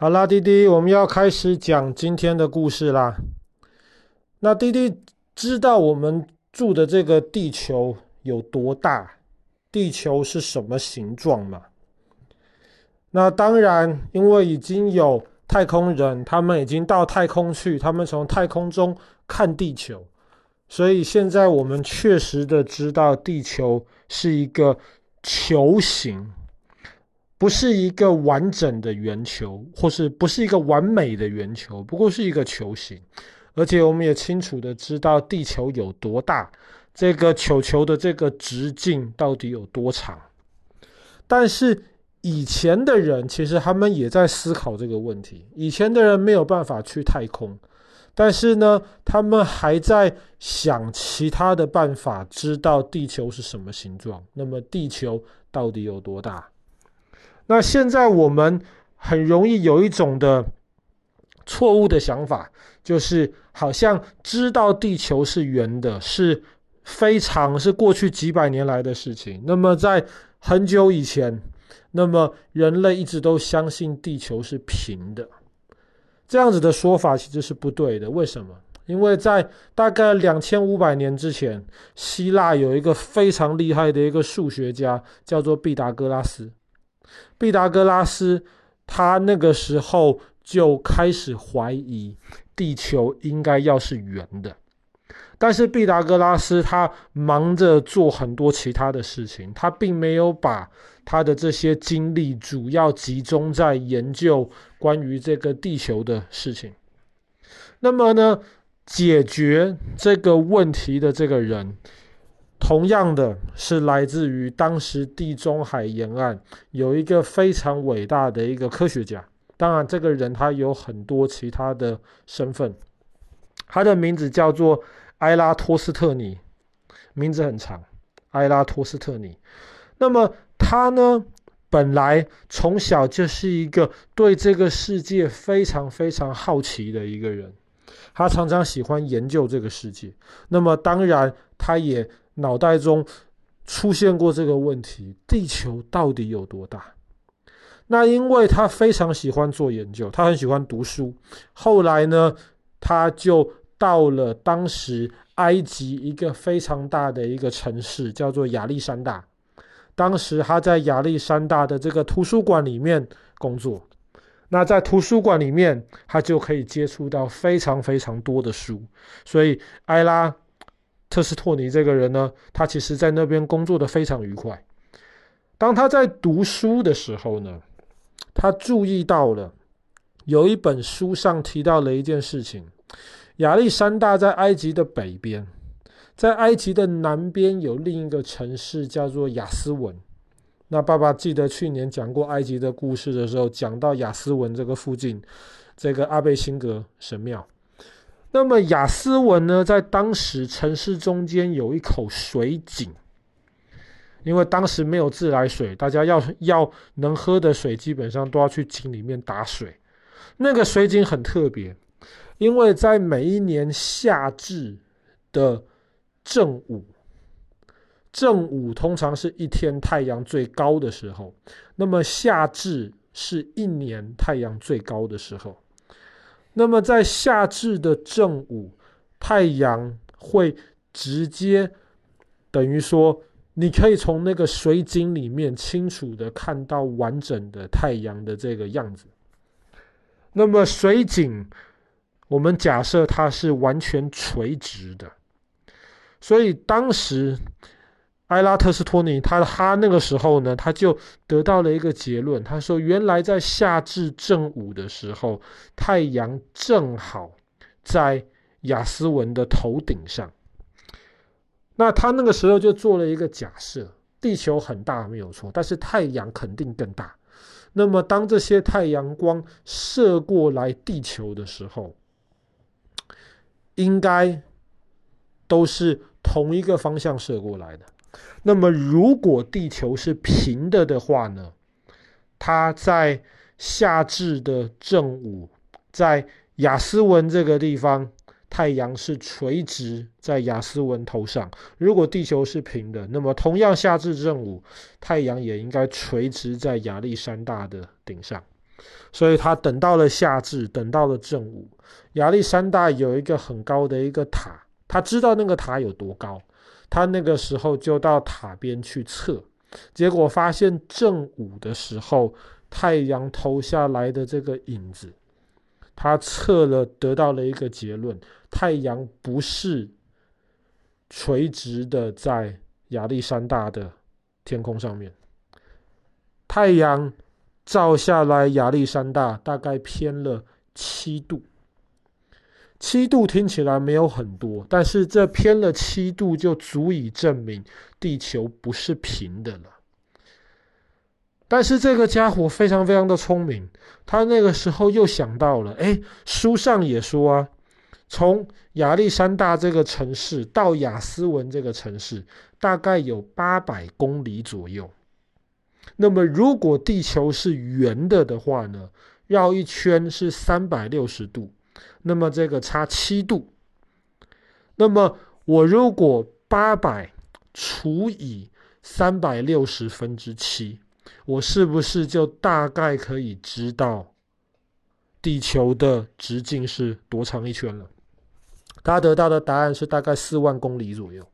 好啦，滴滴，我们要开始讲今天的故事啦。那滴滴知道我们住的这个地球有多大？地球是什么形状吗？那当然，因为已经有太空人，他们已经到太空去，他们从太空中看地球，所以现在我们确实的知道地球是一个球形。不是一个完整的圆球，或是不是一个完美的圆球，不过是一个球形。而且我们也清楚的知道地球有多大，这个球球的这个直径到底有多长。但是以前的人其实他们也在思考这个问题。以前的人没有办法去太空，但是呢，他们还在想其他的办法，知道地球是什么形状。那么地球到底有多大？那现在我们很容易有一种的错误的想法，就是好像知道地球是圆的，是非常是过去几百年来的事情。那么在很久以前，那么人类一直都相信地球是平的，这样子的说法其实是不对的。为什么？因为在大概两千五百年之前，希腊有一个非常厉害的一个数学家，叫做毕达哥拉斯。毕达哥拉斯，他那个时候就开始怀疑地球应该要是圆的，但是毕达哥拉斯他忙着做很多其他的事情，他并没有把他的这些精力主要集中在研究关于这个地球的事情。那么呢，解决这个问题的这个人。同样的是来自于当时地中海沿岸有一个非常伟大的一个科学家，当然这个人他有很多其他的身份，他的名字叫做埃拉托斯特尼，名字很长，埃拉托斯特尼。那么他呢，本来从小就是一个对这个世界非常非常好奇的一个人，他常常喜欢研究这个世界。那么当然他也。脑袋中出现过这个问题：地球到底有多大？那因为他非常喜欢做研究，他很喜欢读书。后来呢，他就到了当时埃及一个非常大的一个城市，叫做亚历山大。当时他在亚历山大的这个图书馆里面工作。那在图书馆里面，他就可以接触到非常非常多的书。所以埃拉。特斯托尼这个人呢，他其实在那边工作的非常愉快。当他在读书的时候呢，他注意到了有一本书上提到了一件事情：亚历山大在埃及的北边，在埃及的南边有另一个城市叫做亚斯文。那爸爸记得去年讲过埃及的故事的时候，讲到亚斯文这个附近这个阿贝辛格神庙。那么雅斯文呢，在当时城市中间有一口水井，因为当时没有自来水，大家要要能喝的水，基本上都要去井里面打水。那个水井很特别，因为在每一年夏至的正午，正午通常是一天太阳最高的时候，那么夏至是一年太阳最高的时候。那么在夏至的正午，太阳会直接等于说，你可以从那个水井里面清楚的看到完整的太阳的这个样子。那么水井，我们假设它是完全垂直的，所以当时。埃拉特斯托尼，他他那个时候呢，他就得到了一个结论。他说，原来在夏至正午的时候，太阳正好在亚斯文的头顶上。那他那个时候就做了一个假设：地球很大，没有错，但是太阳肯定更大。那么，当这些太阳光射过来地球的时候，应该都是同一个方向射过来的。那么，如果地球是平的的话呢？它在夏至的正午，在亚斯文这个地方，太阳是垂直在亚斯文头上。如果地球是平的，那么同样夏至正午，太阳也应该垂直在亚历山大的顶上。所以他等到了夏至，等到了正午，亚历山大有一个很高的一个塔，他知道那个塔有多高，他那个时候就到塔边去测，结果发现正午的时候，太阳投下来的这个影子，他测了得到了一个结论：太阳不是垂直的在亚历山大的天空上面，太阳。照下来，亚历山大大概偏了七度。七度听起来没有很多，但是这偏了七度就足以证明地球不是平的了。但是这个家伙非常非常的聪明，他那个时候又想到了，哎，书上也说啊，从亚历山大这个城市到亚斯文这个城市，大概有八百公里左右。那么，如果地球是圆的的话呢，绕一圈是三百六十度，那么这个差七度。那么我如果八百除以三百六十分之七，我是不是就大概可以知道地球的直径是多长一圈了？他得到的答案是大概四万公里左右。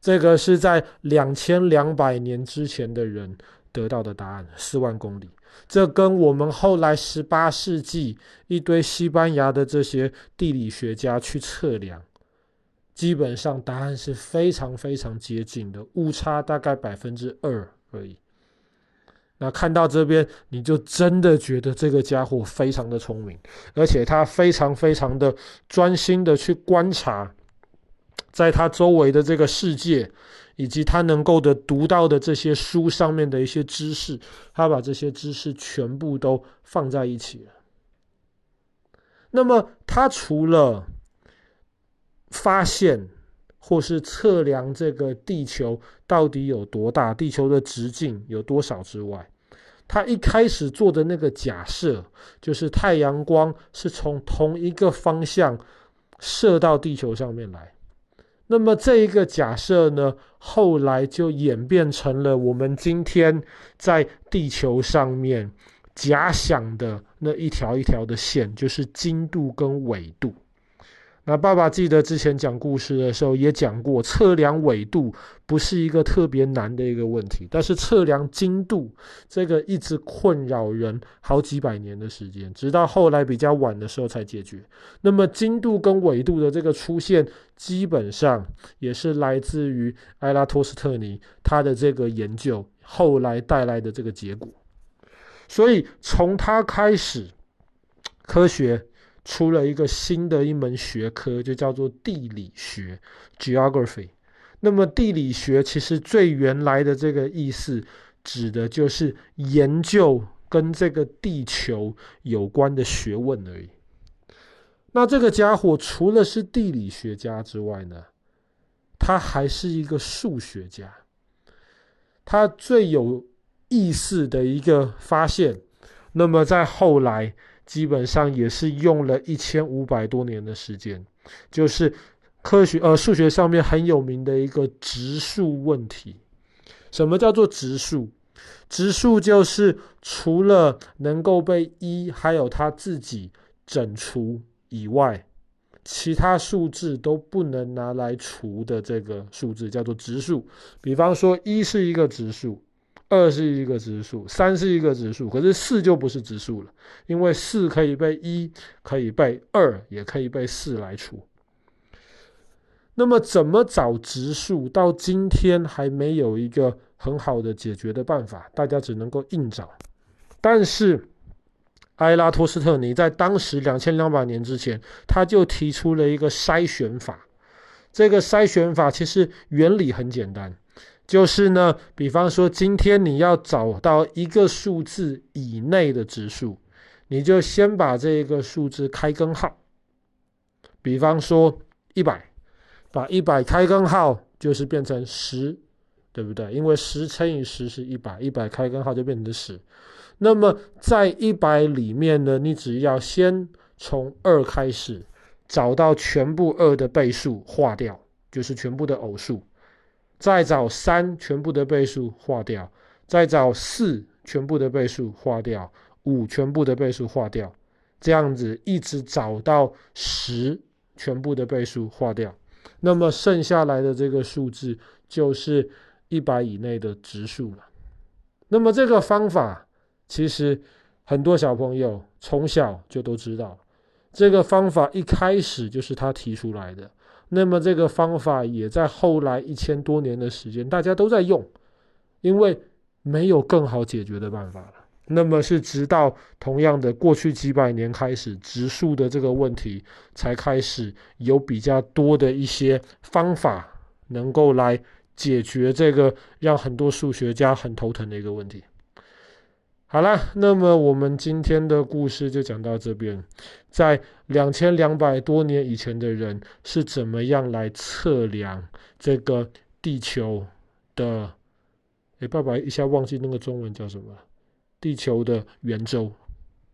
这个是在两千两百年之前的人得到的答案，四万公里。这跟我们后来十八世纪一堆西班牙的这些地理学家去测量，基本上答案是非常非常接近的，误差大概百分之二而已。那看到这边，你就真的觉得这个家伙非常的聪明，而且他非常非常的专心的去观察。在他周围的这个世界，以及他能够的读到的这些书上面的一些知识，他把这些知识全部都放在一起了。那么，他除了发现或是测量这个地球到底有多大，地球的直径有多少之外，他一开始做的那个假设，就是太阳光是从同一个方向射到地球上面来。那么这一个假设呢，后来就演变成了我们今天在地球上面假想的那一条一条的线，就是经度跟纬度。那爸爸记得之前讲故事的时候也讲过，测量纬度不是一个特别难的一个问题，但是测量经度这个一直困扰人好几百年的时间，直到后来比较晚的时候才解决。那么经度跟纬度的这个出现，基本上也是来自于埃拉托斯特尼他的这个研究后来带来的这个结果。所以从他开始，科学。出了一个新的一门学科，就叫做地理学 （geography）。那么地理学其实最原来的这个意思，指的就是研究跟这个地球有关的学问而已。那这个家伙除了是地理学家之外呢，他还是一个数学家。他最有意思的一个发现，那么在后来。基本上也是用了一千五百多年的时间，就是科学呃数学上面很有名的一个质数问题。什么叫做质数？质数就是除了能够被一还有它自己整除以外，其他数字都不能拿来除的这个数字叫做质数。比方说一是一个质数。二是一个质数，三是一个质数，可是四就不是质数了，因为四可以被一，可以被二，也可以被四来除。那么怎么找质数？到今天还没有一个很好的解决的办法，大家只能够硬找。但是埃拉托斯特尼在当时两千两百年之前，他就提出了一个筛选法。这个筛选法其实原理很简单。就是呢，比方说，今天你要找到一个数字以内的质数，你就先把这个数字开根号。比方说一百，把一百开根号就是变成十，对不对？因为十乘以十是一百，一百开根号就变成十。那么在一百里面呢，你只要先从二开始，找到全部二的倍数划掉，就是全部的偶数。再找三全部的倍数划掉，再找四全部的倍数划掉，五全部的倍数划掉，这样子一直找到十全部的倍数划掉，那么剩下来的这个数字就是一百以内的质数了。那么这个方法其实很多小朋友从小就都知道，这个方法一开始就是他提出来的。那么这个方法也在后来一千多年的时间大家都在用，因为没有更好解决的办法了。那么是直到同样的过去几百年开始，植树的这个问题才开始有比较多的一些方法能够来解决这个让很多数学家很头疼的一个问题。好啦，那么我们今天的故事就讲到这边。在两千两百多年以前的人是怎么样来测量这个地球的？哎，爸爸一下忘记那个中文叫什么？地球的圆周